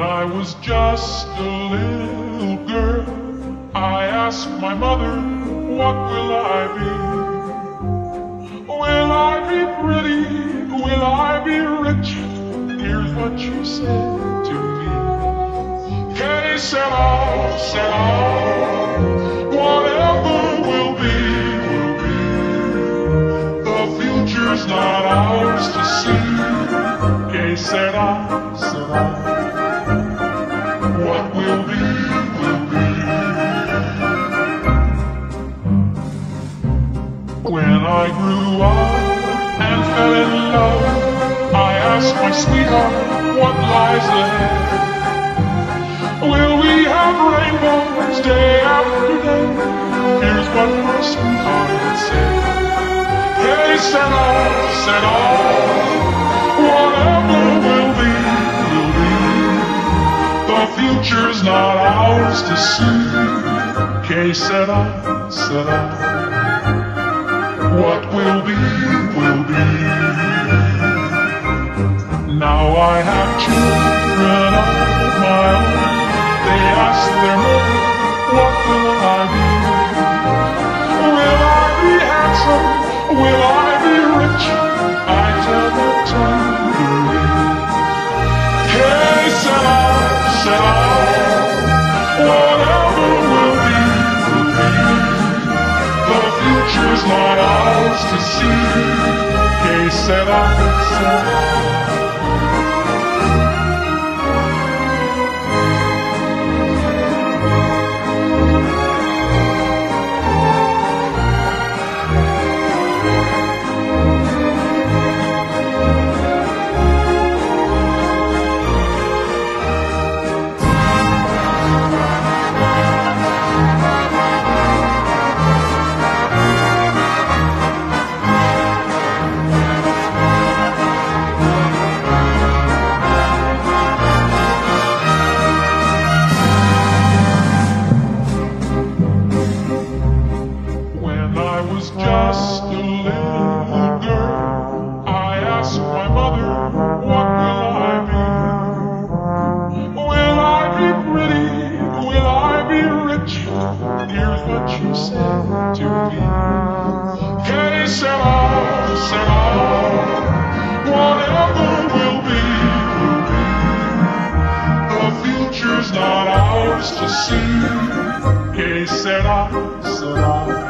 When I was just a little girl, I asked my mother, What will I be? Will I be pretty? Will I be rich? Here's what she said to me. Hey, said I, said I, whatever will be, will be. The future's not ours to see. Hey, said I, said I. When I grew up and fell in love, I asked my sweetheart what lies ahead. Will we have rainbows day after day? Here's what my sweetheart said. Hey, said I, said I, whatever will be, will be. The future's not ours to see. K said I, said I. What will be, will be. Now I have children of my own. They ask their mother, what will I be? Will I be handsome? Will I not ours to see. Hey, said I, I was just a little girl, I asked my mother, What will I be? Will I be pretty? Will I be rich? Here's what she said to me. Hey, said I, said I, whatever will be, will be. The future's not ours to see. Hey, said ah, I,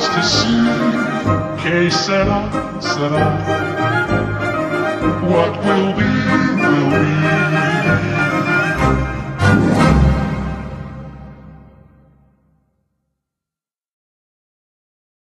stars to see. Que sera, sera. What will be, will be.